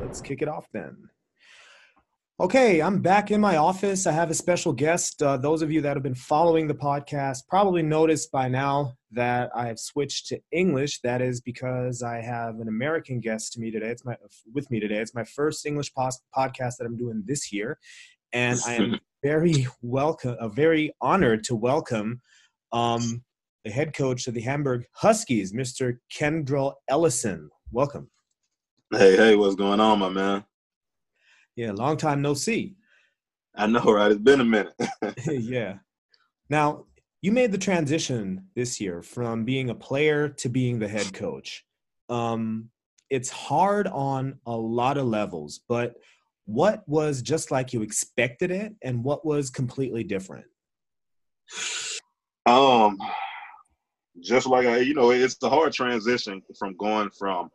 Let's kick it off then. Okay, I'm back in my office. I have a special guest. Uh, those of you that have been following the podcast probably noticed by now that I have switched to English. That is because I have an American guest to me today. It's my with me today. It's my first English pos- podcast that I'm doing this year, and I am very welcome, uh, very honored to welcome um, the head coach of the Hamburg Huskies, Mr. Kendral Ellison. Welcome. Hey, hey, what's going on, my man? Yeah, long time no see. I know, right? It's been a minute. yeah. Now, you made the transition this year from being a player to being the head coach. Um, it's hard on a lot of levels, but what was just like you expected it and what was completely different? Um, just like I, you know, it's the hard transition from going from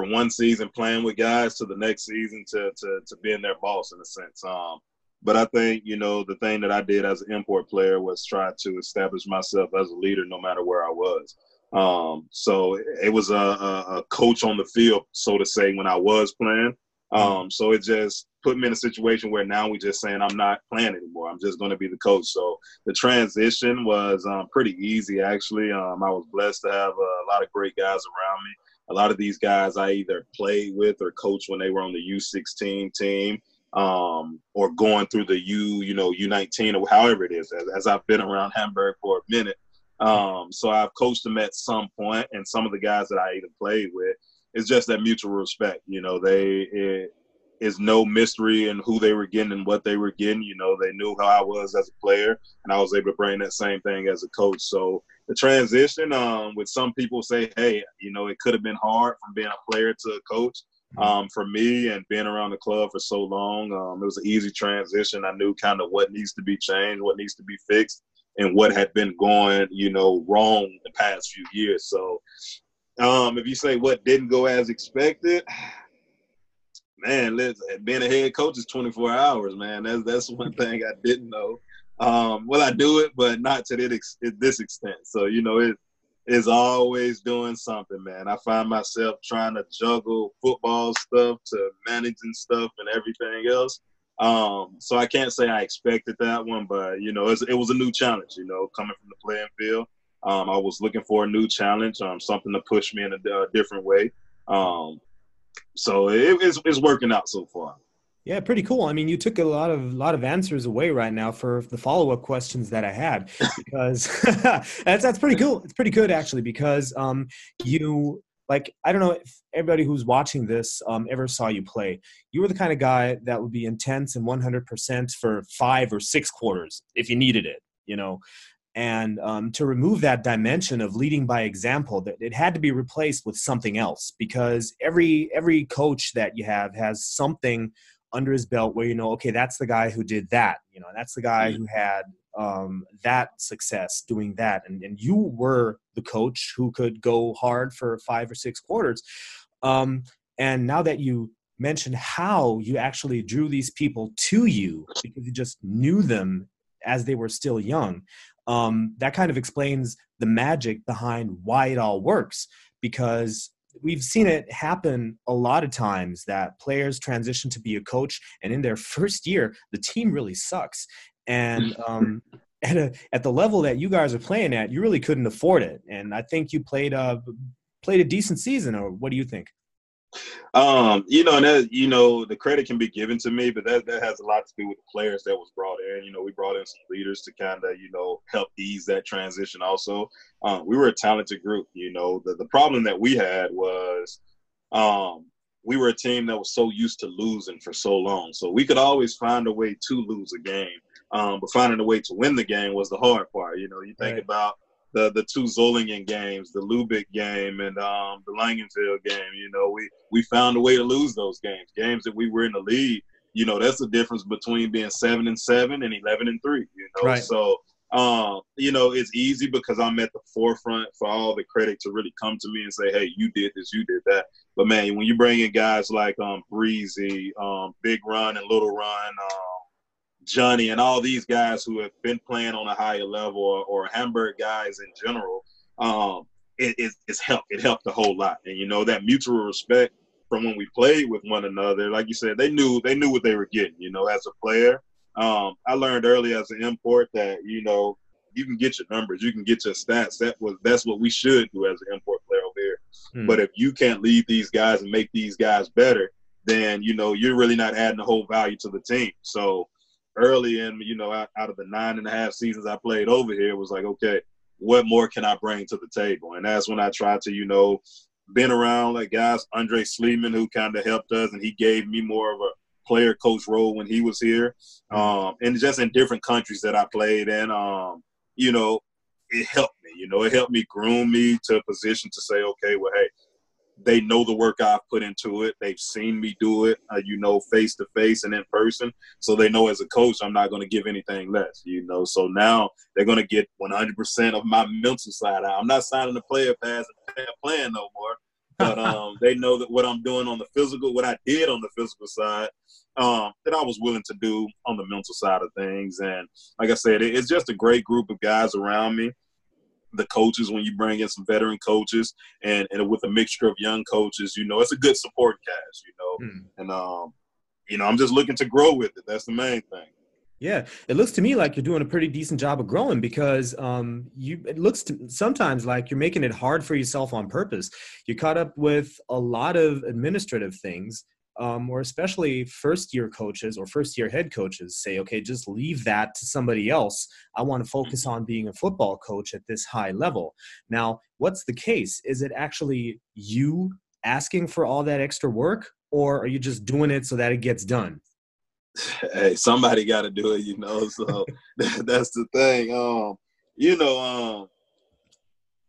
from one season playing with guys to the next season to to to being their boss in a sense. Um, but I think you know the thing that I did as an import player was try to establish myself as a leader no matter where I was. Um, so it was a, a, coach on the field, so to say, when I was playing. Um, so it just put me in a situation where now we just saying I'm not playing anymore. I'm just going to be the coach. So the transition was um, pretty easy actually. Um, I was blessed to have a lot of great guys around me a lot of these guys I either played with or coached when they were on the U16 team um, or going through the U, you know, U19 or however it is, as, as I've been around Hamburg for a minute. Um, so I've coached them at some point, and some of the guys that I even played with, it's just that mutual respect. You know, they it is no mystery in who they were getting and what they were getting. You know, they knew how I was as a player, and I was able to bring that same thing as a coach. So the transition um, with some people say, hey, you know, it could have been hard from being a player to a coach. Mm-hmm. Um, for me and being around the club for so long, um, it was an easy transition. I knew kind of what needs to be changed, what needs to be fixed, and what had been going, you know, wrong the past few years. So, um, if you say what didn't go as expected, man, being a head coach is 24 hours, man. That's that's one thing I didn't know. Um, well, I do it, but not to this extent. So you know, it is always doing something, man. I find myself trying to juggle football stuff to managing stuff and everything else. Um, so I can't say I expected that one, but you know, it was, it was a new challenge. You know, coming from the playing field, um, I was looking for a new challenge, um, something to push me in a, a different way. Um, so it, it's, it's working out so far. Yeah, pretty cool. I mean, you took a lot of lot of answers away right now for the follow up questions that I had because that's that's pretty cool. It's pretty good actually because um you like I don't know if everybody who's watching this um, ever saw you play. You were the kind of guy that would be intense and 100% for five or six quarters if you needed it. You know, and um, to remove that dimension of leading by example that it had to be replaced with something else because every every coach that you have has something under his belt where you know okay that's the guy who did that you know that's the guy mm-hmm. who had um, that success doing that and, and you were the coach who could go hard for five or six quarters um, and now that you mentioned how you actually drew these people to you because you just knew them as they were still young um, that kind of explains the magic behind why it all works because we've seen it happen a lot of times that players transition to be a coach and in their first year the team really sucks. And um, at, a, at the level that you guys are playing at you really couldn't afford it. And i think you played a played a decent season or what do you think um, you know, and that you know, the credit can be given to me, but that that has a lot to do with the players that was brought in. You know, we brought in some leaders to kind of you know help ease that transition. Also, um, we were a talented group. You know, the the problem that we had was. Um, we were a team that was so used to losing for so long. So we could always find a way to lose a game. Um, but finding a way to win the game was the hard part. You know, you think right. about the the two Solingen games, the Lubeck game, and um, the Langenfeld game. You know, we we found a way to lose those games. Games that we were in the lead. You know, that's the difference between being seven and seven and eleven and three. You know, right. so um, you know, it's easy because I'm at the forefront for all the credit to really come to me and say, "Hey, you did this, you did that." But man, when you bring in guys like um, Breezy, um, Big Run, and Little Run, um, Johnny and all these guys who have been playing on a higher level or, or Hamburg guys in general, um, it, it, it's helped. It helped a whole lot. And you know that mutual respect from when we played with one another. Like you said, they knew they knew what they were getting. You know, as a player, um, I learned early as an import that you know you can get your numbers, you can get your stats. That was that's what we should do as an import player over here. Hmm. But if you can't lead these guys and make these guys better, then you know you're really not adding a whole value to the team. So early in you know out, out of the nine and a half seasons I played over here, was like okay, what more can I bring to the table? And that's when I tried to you know been around like guys Andre Sleeman who kind of helped us, and he gave me more of a player coach role when he was here, um, and just in different countries that I played in. Um, you know, it helped me. You know, it helped me groom me to a position to say, okay, well, hey, they know the work I've put into it. They've seen me do it, uh, you know, face to face and in person. So they know as a coach, I'm not going to give anything less, you know. So now they're going to get 100% of my mental side out. I'm not signing a player pass and playing no more. But um, they know that what I'm doing on the physical, what I did on the physical side, um, that I was willing to do on the mental side of things. And like I said, it's just a great group of guys around me the coaches when you bring in some veteran coaches and, and with a mixture of young coaches, you know, it's a good support cast, you know. Hmm. And um, you know, I'm just looking to grow with it. That's the main thing. Yeah, it looks to me like you're doing a pretty decent job of growing because um, you. It looks to, sometimes like you're making it hard for yourself on purpose. You caught up with a lot of administrative things um, or especially first year coaches or first year head coaches say, okay, just leave that to somebody else. I want to focus on being a football coach at this high level. Now, what's the case? Is it actually you asking for all that extra work, or are you just doing it so that it gets done? Hey, somebody got to do it, you know. So that's the thing. Um, you know, um,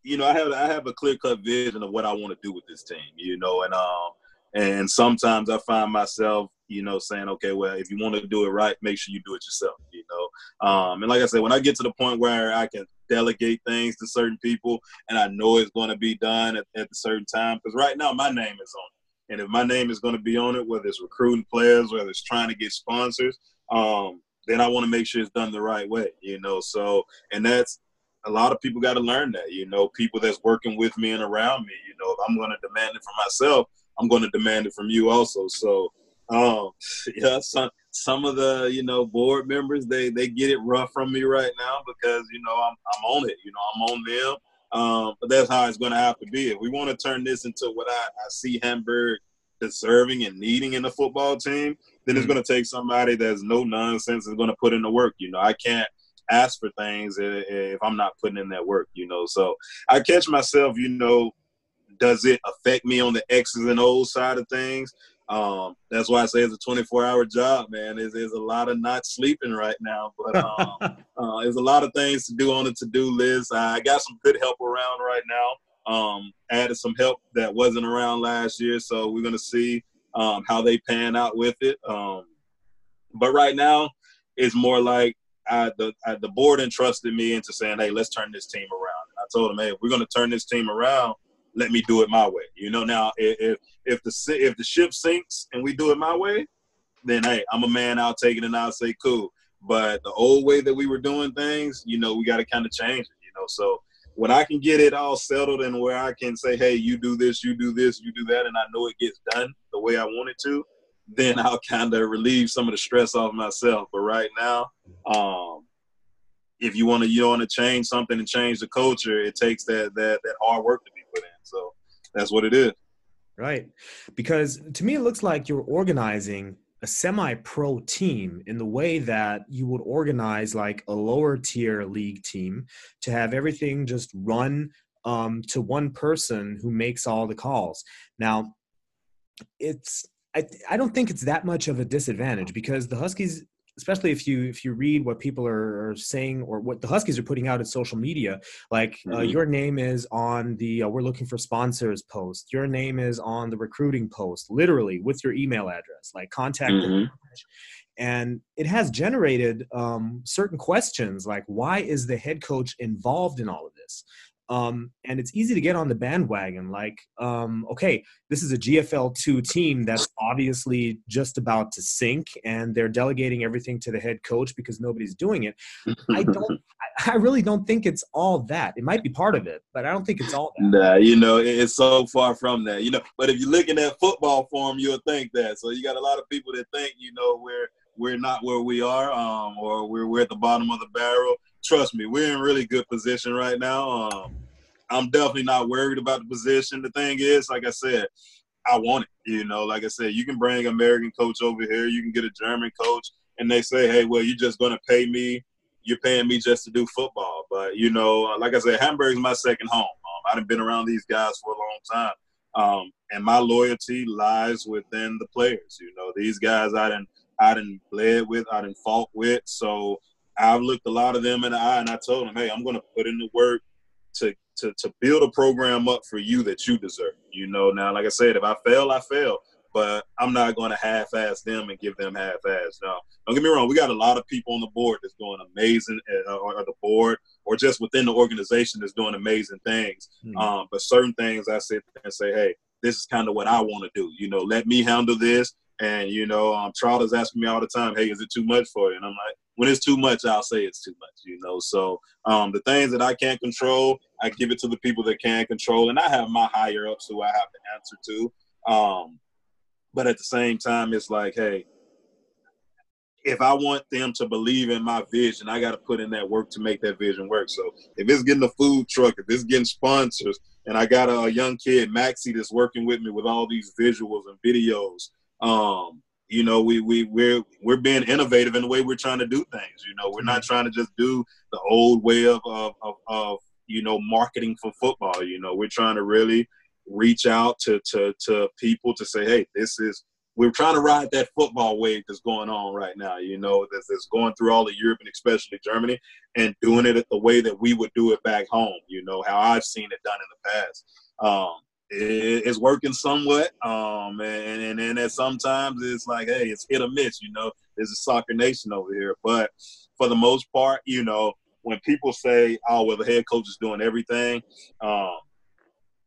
you know, I have I have a clear cut vision of what I want to do with this team, you know, and um, and sometimes I find myself, you know, saying, okay, well, if you want to do it right, make sure you do it yourself, you know. Um, and like I said, when I get to the point where I can delegate things to certain people and I know it's going to be done at, at a certain time, because right now my name is on it. And if my name is going to be on it, whether it's recruiting players, whether it's trying to get sponsors, um, then I want to make sure it's done the right way, you know. So, and that's a lot of people got to learn that, you know, people that's working with me and around me, you know, if I'm going to demand it for myself, I'm going to demand it from you also. So, um, yeah, some some of the you know board members they they get it rough from me right now because you know I'm I'm on it. You know I'm on them. Um, but that's how it's going to have to be. If we want to turn this into what I, I see Hamburg deserving and needing in the football team, then mm-hmm. it's going to take somebody that's no nonsense and going to put in the work. You know, I can't ask for things if I'm not putting in that work. You know, so I catch myself, you know, does it affect me on the X's and O's side of things? Um, that's why I say it's a 24 hour job, man. There's, there's a lot of not sleeping right now, but um, uh, there's a lot of things to do on the to do list. I got some good help around right now. Um, added some help that wasn't around last year, so we're gonna see um, how they pan out with it. Um, but right now, it's more like I, the I, the board entrusted me into saying, "Hey, let's turn this team around." And I told them, "Hey, if we're gonna turn this team around let me do it my way. You know, now if if the if the ship sinks and we do it my way, then hey, I'm a man. I'll take it and I'll say cool. But the old way that we were doing things, you know, we got to kind of change it. You know, so when I can get it all settled and where I can say, hey, you do this, you do this, you do that, and I know it gets done the way I want it to, then I'll kind of relieve some of the stress off myself. But right now, um, if you want to you want to change something and change the culture, it takes that that that hard work to be. So that's what it is. Right. Because to me, it looks like you're organizing a semi pro team in the way that you would organize like a lower tier league team to have everything just run um, to one person who makes all the calls. Now, it's I, I don't think it's that much of a disadvantage because the Huskies especially if you if you read what people are, saying or what the Huskies are putting out at social media, like uh, mm-hmm. uh, your name is on the uh, "We're looking for sponsors" post. Your name is on the recruiting post, literally with your email address, like contact. Mm-hmm. And it has generated um, certain questions like, why is the head coach involved in all of this? Um, and it's easy to get on the bandwagon. Like, um, okay, this is a GFL two team that's obviously just about to sink, and they're delegating everything to the head coach because nobody's doing it. I don't. I really don't think it's all that. It might be part of it, but I don't think it's all that. Nah, you know, it's so far from that. You know, but if you're looking at football form, you'll think that. So you got a lot of people that think, you know, we're we're not where we are, um, or we're we're at the bottom of the barrel. Trust me, we're in really good position right now. Um, I'm definitely not worried about the position. The thing is, like I said, I want it. You know, like I said, you can bring an American coach over here, you can get a German coach, and they say, hey, well, you're just going to pay me. You're paying me just to do football. But, you know, uh, like I said, Hamburg's my second home. Um, I've been around these guys for a long time. Um, and my loyalty lies within the players. You know, these guys I didn't I didn't bled with, I didn't fought with. So I've looked a lot of them in the eye and I told them, hey, I'm going to put in the work to to to build a program up for you that you deserve. You know, now like I said, if I fail, I fail. But I'm not going to half-ass them and give them half-ass. Now, don't get me wrong. We got a lot of people on the board that's doing amazing, uh, or the board, or just within the organization that's doing amazing things. Mm-hmm. Um, but certain things, I sit and say, hey, this is kind of what I want to do. You know, let me handle this. And you know, um, Charles asking me all the time, "Hey, is it too much for you?" And I'm like, when it's too much, I'll say it's too much, you know. So um, the things that I can't control, I give it to the people that can control, and I have my higher ups who I have to answer to. Um, but at the same time, it's like, hey, if I want them to believe in my vision, I got to put in that work to make that vision work. So if it's getting a food truck, if it's getting sponsors, and I got a young kid, Maxie, that's working with me with all these visuals and videos. Um, you know, we we we're we're being innovative in the way we're trying to do things. You know, we're not mm-hmm. trying to just do the old way of of, of, of you know marketing for football. You know, we're trying to really reach out to to to people to say, hey, this is we're trying to ride that football wave that's going on right now. You know, that's, that's going through all of Europe and especially Germany, and doing it the way that we would do it back home. You know, how I've seen it done in the past. Um, it's working somewhat. Um, and, and then at sometimes it's like, hey, it's hit or miss, you know, there's a soccer nation over here. But for the most part, you know, when people say, oh, well, the head coach is doing everything, um,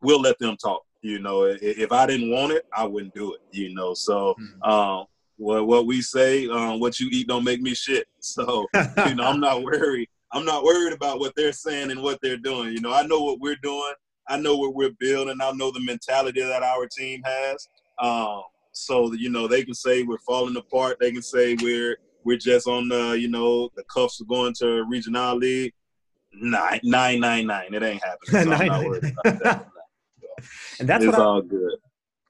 we'll let them talk. You know, if I didn't want it, I wouldn't do it, you know. So, mm-hmm. um, what, what we say, um, what you eat don't make me shit. So, you know, I'm not worried. I'm not worried about what they're saying and what they're doing. You know, I know what we're doing. I know what we're building. I know the mentality that our team has. Um, so you know they can say we're falling apart. They can say we're we're just on the you know the cuffs of going to regional league. Nine nine nine nine. It ain't happening. So nine, that. and that's what all I, good.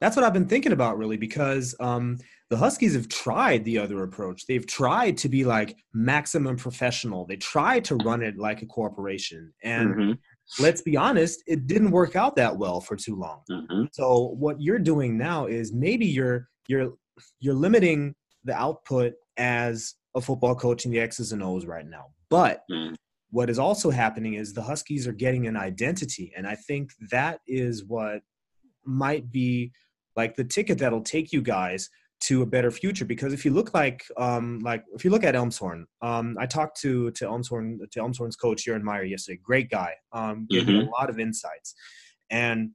That's what I've been thinking about really because um, the Huskies have tried the other approach. They've tried to be like maximum professional. They tried to run it like a corporation, and mm-hmm let's be honest, it didn't work out that well for too long. Mm-hmm. So what you're doing now is maybe you're you're you're limiting the output as a football coach in the X's and O's right now. But mm. what is also happening is the Huskies are getting an identity, and I think that is what might be like the ticket that'll take you guys to a better future because if you look like um, like if you look at Elmshorn, um, I talked to to Elmshorn to Elmshorn's coach Jaron Meyer yesterday. Great guy, um, gave mm-hmm. me a lot of insights, and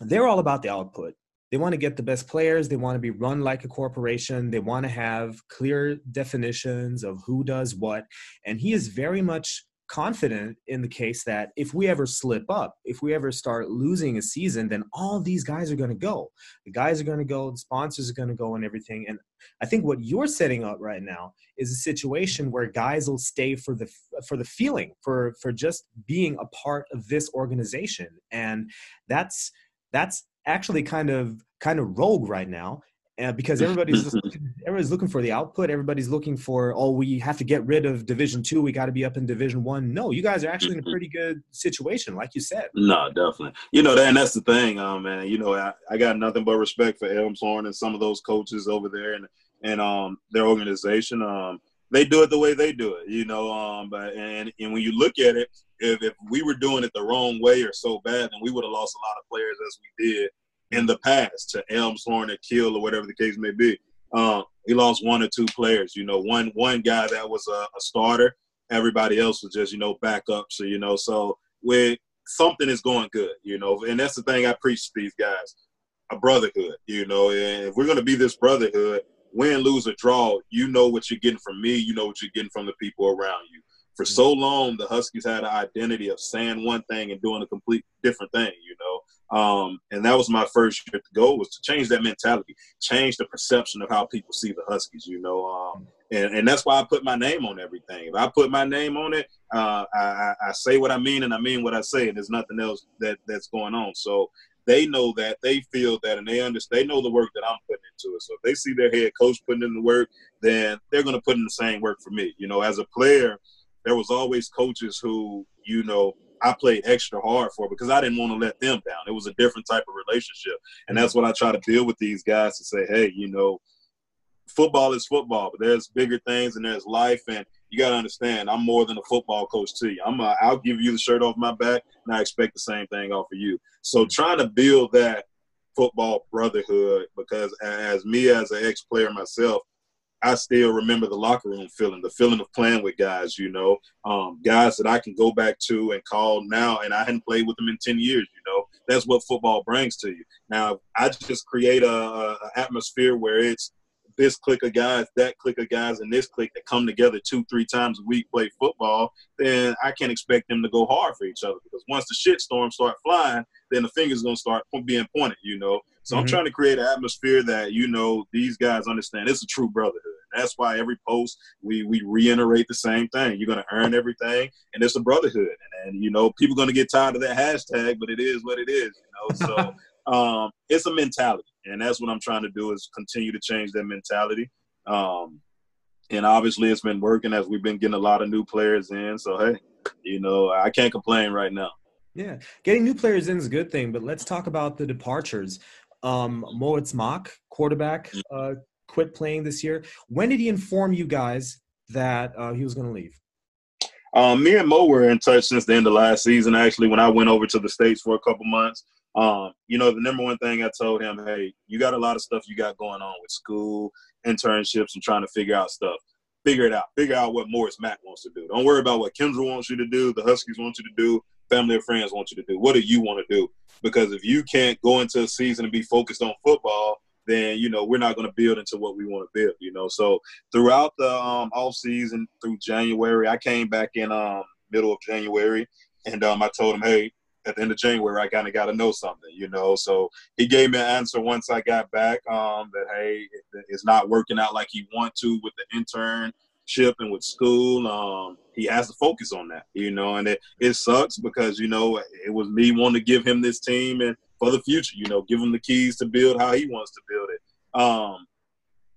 they're all about the output. They want to get the best players. They want to be run like a corporation. They want to have clear definitions of who does what, and he is very much confident in the case that if we ever slip up, if we ever start losing a season, then all these guys are going to go. The guys are going to go, the sponsors are going to go, and everything. And I think what you're setting up right now is a situation where guys will stay for the for the feeling, for for just being a part of this organization, and that's that's actually kind of kind of rogue right now uh, because everybody's just looking, everybody's looking for the output. Everybody's looking for oh, we have to get rid of Division Two. We got to be up in Division One. No, you guys are actually in a mm-hmm. pretty good situation, like you said. No, definitely. You know, and that's the thing, um, man. You know, I, I got nothing but respect for Elmshorn and some of those coaches over there, and and um their organization. Um, they do it the way they do it, you know. Um, but and and when you look at it, if if we were doing it the wrong way or so bad, then we would have lost a lot of players as we did in the past to Elmshorn or Kiel or whatever the case may be. Um, he lost one or two players. You know, one one guy that was a, a, starter. Everybody else was just you know backup. So you know, so with something is going good, you know. And that's the thing I preach to these guys: a brotherhood, you know. And if we're to be this brotherhood, win, lose, or draw, you know what you're getting from me. You know what you're getting from the people around you. For so long, the Huskies had an identity of saying one thing and doing a complete different thing, you know. Um, and that was my first year to go was to change that mentality, change the perception of how people see the Huskies, you know. Um, and, and that's why I put my name on everything. If I put my name on it, uh, I, I say what I mean and I mean what I say, and there's nothing else that that's going on. So they know that, they feel that, and they understand. They know the work that I'm putting into it. So if they see their head coach putting in the work, then they're going to put in the same work for me. You know, as a player, there was always coaches who, you know, I played extra hard for because I didn't want to let them down. It was a different type of relationship, and that's what I try to build with these guys to say, hey, you know, football is football, but there's bigger things and there's life, and you got to understand, I'm more than a football coach to you. I'm a, I'll give you the shirt off my back, and I expect the same thing off of you. So trying to build that football brotherhood because as me as an ex-player myself, I still remember the locker room feeling, the feeling of playing with guys, you know, um, guys that I can go back to and call now, and I hadn't played with them in 10 years, you know. That's what football brings to you. Now, I just create a, a atmosphere where it's this clique of guys, that clique of guys, and this clique that come together two, three times a week, play football, then I can't expect them to go hard for each other because once the shit storms start flying, then the fingers gonna start being pointed, you know. So mm-hmm. I'm trying to create an atmosphere that you know these guys understand. It's a true brotherhood. That's why every post we we reiterate the same thing. You're gonna earn everything, and it's a brotherhood. And, and you know people gonna get tired of that hashtag, but it is what it is. You know, so. um, it's a mentality, and that's what I'm trying to do is continue to change that mentality. Um, and obviously, it's been working as we've been getting a lot of new players in. So hey, you know, I can't complain right now. Yeah, getting new players in is a good thing, but let's talk about the departures. Um, Moritz Mach, quarterback, mm. uh, quit playing this year. When did he inform you guys that uh, he was going to leave? Um, me and Mo were in touch since the end of last season. Actually, when I went over to the states for a couple months, um, you know, the number one thing I told him, hey, you got a lot of stuff you got going on with school, internships, and trying to figure out stuff. Figure it out. Figure out what Morris Mack wants to do. Don't worry about what Kendra wants you to do, the Huskies want you to do, family or friends want you to do. What do you want to do? Because if you can't go into a season and be focused on football, then you know we're not going to build into what we want to build. You know, so throughout the um, off season through January, I came back in um, middle of January, and um, I told him, hey, at the end of January, I kind of got to know something, you know. So he gave me an answer once I got back um, that hey, it's not working out like he want to with the internship and with school. Um, he has to focus on that, you know, and it, it sucks because you know it was me wanting to give him this team and for the future, you know, give him the keys to build how he wants to build it. Um,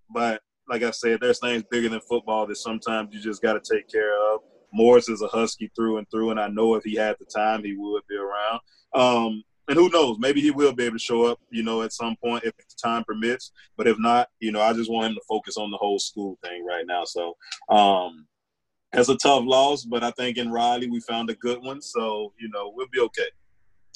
but like I said, there's things bigger than football that sometimes you just got to take care of. Morris is a Husky through and through, and I know if he had the time, he would be around. Um, and who knows, maybe he will be able to show up, you know, at some point if time permits. But if not, you know, I just want him to focus on the whole school thing right now. So um, it's a tough loss, but I think in Riley we found a good one. So, you know, we'll be okay.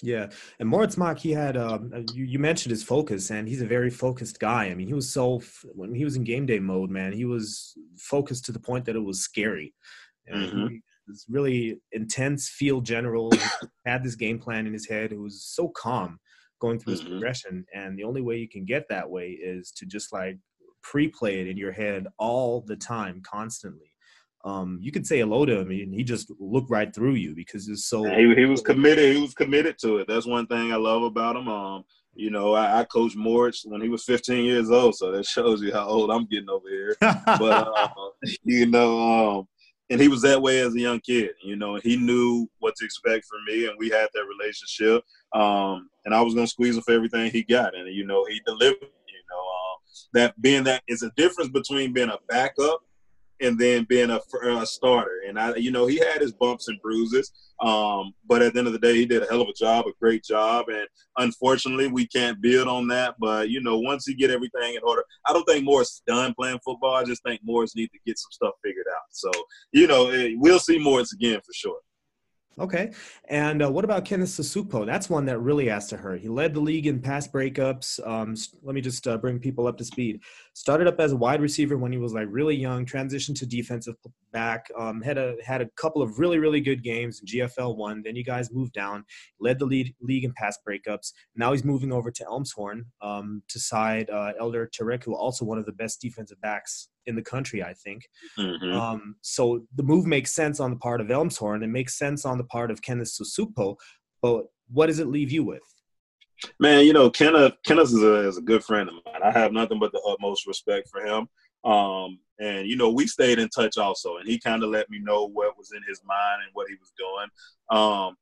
Yeah, and Moritz Mach, he had um, uh, you, you, mentioned his focus, and he's a very focused guy. I mean, he was so when he was in game day mode, man, he was focused to the point that it was scary. Mm-hmm. He was really intense field general. had this game plan in his head. who was so calm going through mm-hmm. his progression. And the only way you can get that way is to just like pre-play it in your head all the time, constantly. Um, you could say hello to him and he just looked right through you because it's so he, he was committed he was committed to it that's one thing i love about him um you know i, I coached Moritz when he was 15 years old so that shows you how old i'm getting over here but uh, you know um and he was that way as a young kid. You know, he knew what to expect from me, and we had that relationship. Um, and I was gonna squeeze him for everything he got, and you know, he delivered. You know, uh, that being that is a difference between being a backup and then being a, a, starter. And I, you know, he had his bumps and bruises, um, but at the end of the day, he did a hell of a job, a great job. And unfortunately, we can't build on that. But you know, once he get everything in order, I don't think Morris is done playing football. I just think Morris need to get some stuff figured out. So you know, we'll see Morris again for sure. Okay. And uh, what about Kenneth Sasupo? That's one that really has to hurt. He led the league in pass breakups. Um, let me just uh, bring people up to speed. Started up as a wide receiver when he was like really young. Transitioned to defensive back. Um, had a had a couple of really really good games in GFL one. Then you guys moved down. Led the lead, league in pass breakups. Now he's moving over to Elmshorn um, to side uh, Elder Tarek, who also one of the best defensive backs in the country, I think. Mm-hmm. Um, so the move makes sense on the part of Elmshorn. It makes sense on the part of Kenneth Susupo. But what does it leave you with? Man, you know, Kenneth Kenneth is a, is a good friend of mine. I have nothing but the utmost respect for him. Um, and you know, we stayed in touch also, and he kind of let me know what was in his mind and what he was doing. Um,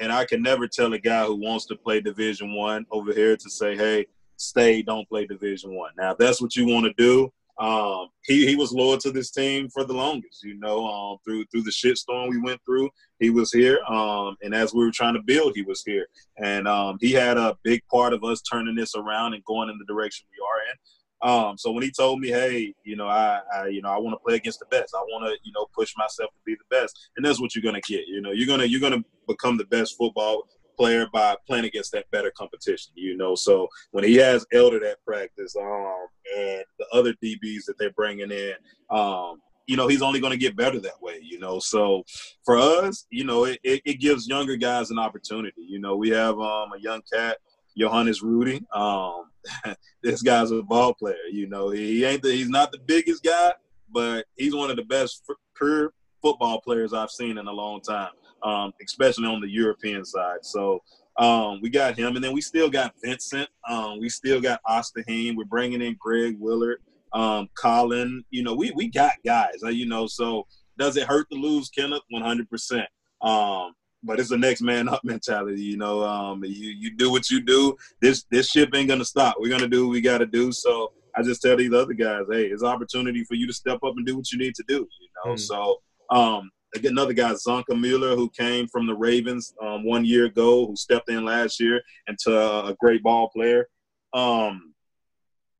and I can never tell a guy who wants to play Division One over here to say, "Hey, stay, don't play Division One." Now, if that's what you want to do, um, he he was loyal to this team for the longest. You know, um, through through the shitstorm we went through, he was here. Um, and as we were trying to build, he was here. And um, he had a big part of us turning this around and going in the direction we are in. Um, so when he told me, hey, you know, I, I you know, I want to play against the best. I want to, you know, push myself to be the best, and that's what you're gonna get. You know, you're gonna you're gonna become the best football player by playing against that better competition, you know. So when he has Elder at practice, um, and the other DBs that they're bringing in, um, you know, he's only going to get better that way, you know. So for us, you know, it, it, it, gives younger guys an opportunity. You know, we have um, a young cat, Johannes Rudy. Um, this guy's a ball player. You know, he ain't the, he's not the biggest guy, but he's one of the best pure football players I've seen in a long time um, especially on the European side. So um, we got him, and then we still got Vincent. Um, we still got Osterheim. We're bringing in Greg Willard, um, Colin. You know, we we got guys. Uh, you know, so does it hurt to lose Kenneth? One hundred percent. Um, but it's a next man up mentality. You know, um, you you do what you do. This this ship ain't gonna stop. We're gonna do what we got to do. So I just tell these other guys, hey, it's opportunity for you to step up and do what you need to do. You know, mm. so um, another guy, Zonka Mueller, who came from the Ravens um, one year ago, who stepped in last year into a great ball player. Um,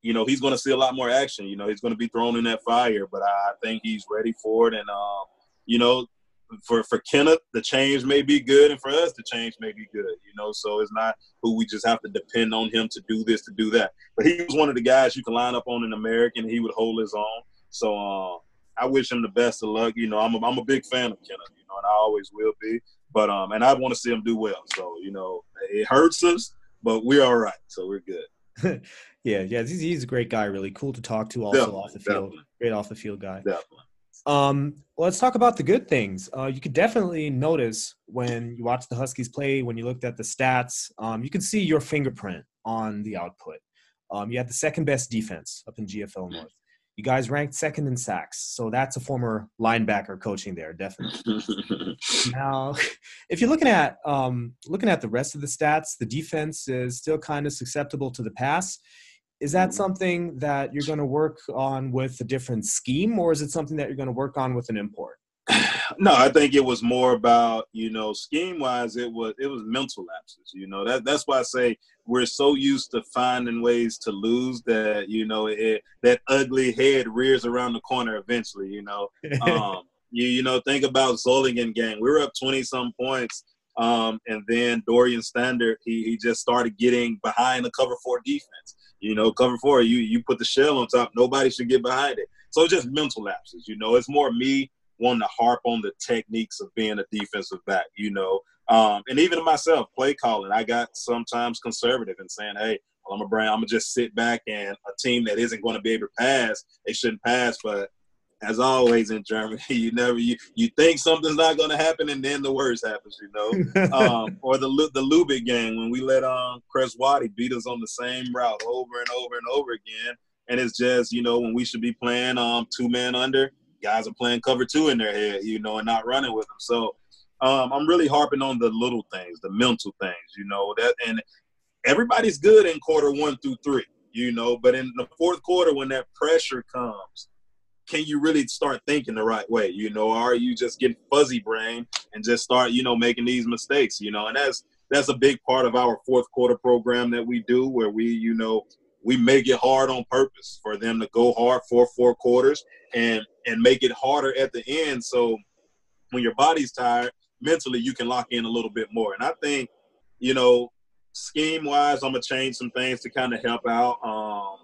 you know, he's going to see a lot more action. You know, he's going to be thrown in that fire, but I think he's ready for it. And, um, you know, for, for Kenneth, the change may be good, and for us, the change may be good, you know. So it's not who we just have to depend on him to do this, to do that. But he was one of the guys you can line up on an American. He would hold his own. So, uh, I wish him the best of luck. You know, I'm a, I'm a big fan of Kenneth, you know, and I always will be. But um, and I want to see him do well. So you know, it hurts us, but we're all right. So we're good. yeah, yeah, he's, he's a great guy. Really cool to talk to. Also definitely, off the field, definitely. great off the field guy. Definitely. Um, well, let's talk about the good things. Uh, you could definitely notice when you watch the Huskies play, when you looked at the stats, um, you can see your fingerprint on the output. Um, you had the second best defense up in GFL North. You guys ranked second in sacks, so that's a former linebacker coaching there, definitely. now, if you're looking at um, looking at the rest of the stats, the defense is still kind of susceptible to the pass. Is that mm-hmm. something that you're going to work on with a different scheme, or is it something that you're going to work on with an import? No, I think it was more about you know scheme wise. It was it was mental lapses. You know that that's why I say we're so used to finding ways to lose that you know it, that ugly head rears around the corner eventually. You know, um, you you know think about Solingen gang. We were up twenty some points. Um, and then Dorian Standard, he, he just started getting behind the cover four defense. You know, cover four, you you put the shell on top, nobody should get behind it. So just mental lapses. You know, it's more me wanting to harp on the techniques of being a defensive back, you know. Um, and even myself, play calling, I got sometimes conservative in saying, hey, well, I'm a brand, I'm gonna just sit back and a team that isn't going to be able to pass, they shouldn't pass. But as always in Germany, you never you you think something's not going to happen, and then the worst happens, you know. um, or the the Lubeck game when we let um Chris Waddy beat us on the same route over and over and over again, and it's just you know when we should be playing um two man under, guys are playing cover two in their head, you know, and not running with them. So um, I'm really harping on the little things, the mental things, you know, that and everybody's good in quarter one through three, you know, but in the fourth quarter when that pressure comes, can you really start thinking the right way? You know, are you just getting fuzzy brain and just start, you know, making these mistakes, you know, and that's that's a big part of our fourth quarter program that we do where we, you know, we make it hard on purpose for them to go hard for four quarters and and make it harder at the end. So when your body's tired, mentally you can lock in a little bit more. And I think, you know, scheme wise, I'm gonna change some things to kind of help out um,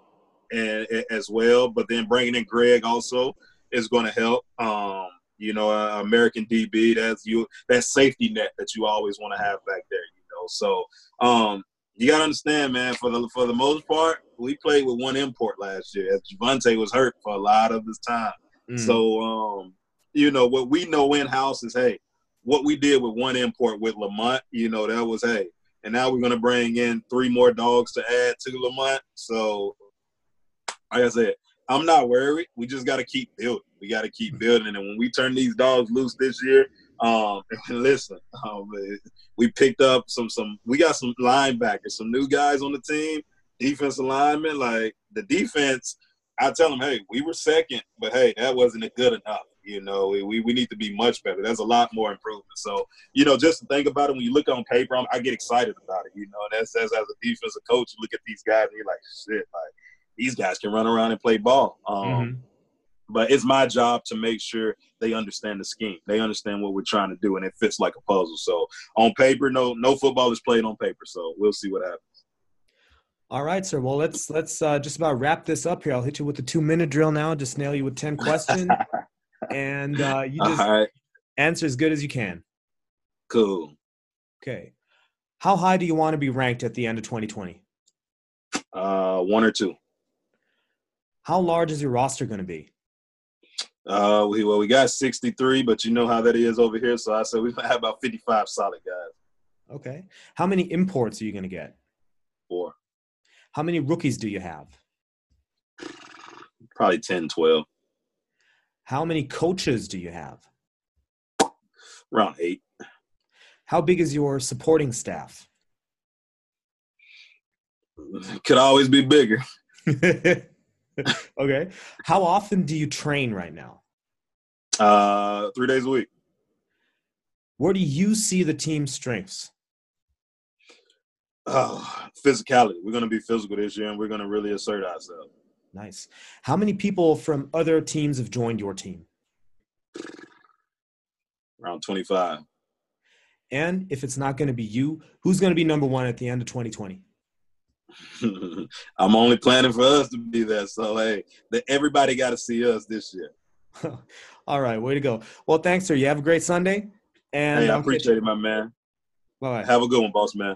and, and, as well. But then bringing in Greg also is going to help. Um, you know, uh, American DB, that's you that safety net that you always want to have back there. You know, so um, you got to understand, man. For the for the most part, we played with one import last year. As Javonte was hurt for a lot of this time. Mm. So, um, you know, what we know in house is, hey, what we did with one import with Lamont, you know, that was, hey, and now we're gonna bring in three more dogs to add to Lamont. So, like I said, I'm not worried. We just got to keep building. We got to keep mm. building, and when we turn these dogs loose this year, um, listen, um, we picked up some some. We got some linebackers, some new guys on the team, defensive linemen. Like the defense, I tell them, hey, we were second, but hey, that wasn't good enough. You know, we, we need to be much better. There's a lot more improvement. So, you know, just to think about it, when you look on paper, I'm, i get excited about it. You know, and that's, as a defensive coach, you look at these guys and you're like, shit, like these guys can run around and play ball. Um, mm-hmm. But it's my job to make sure they understand the scheme. They understand what we're trying to do, and it fits like a puzzle. So on paper, no no football is played on paper. So we'll see what happens. All right, sir. Well, let's let's uh, just about wrap this up here. I'll hit you with the two minute drill now. Just nail you with ten questions, and uh, you just right. answer as good as you can. Cool. Okay. How high do you want to be ranked at the end of 2020? Uh, one or two. How large is your roster going to be? Uh, we, well, we got 63, but you know how that is over here. So I said we have about 55 solid guys. Okay. How many imports are you going to get? Four. How many rookies do you have? Probably 10, 12. How many coaches do you have? Around eight. How big is your supporting staff? Could always be bigger. okay. How often do you train right now? Uh, three days a week. Where do you see the team's strengths? Oh, physicality. We're going to be physical this year, and we're going to really assert ourselves. Nice. How many people from other teams have joined your team? Around 25. And if it's not going to be you, who's going to be number one at the end of 2020? I'm only planning for us to be there. So hey, the, everybody got to see us this year. All right, way to go. Well, thanks, sir. You have a great Sunday. And hey, I appreciate it, my man. Bye. Have a good one, boss man.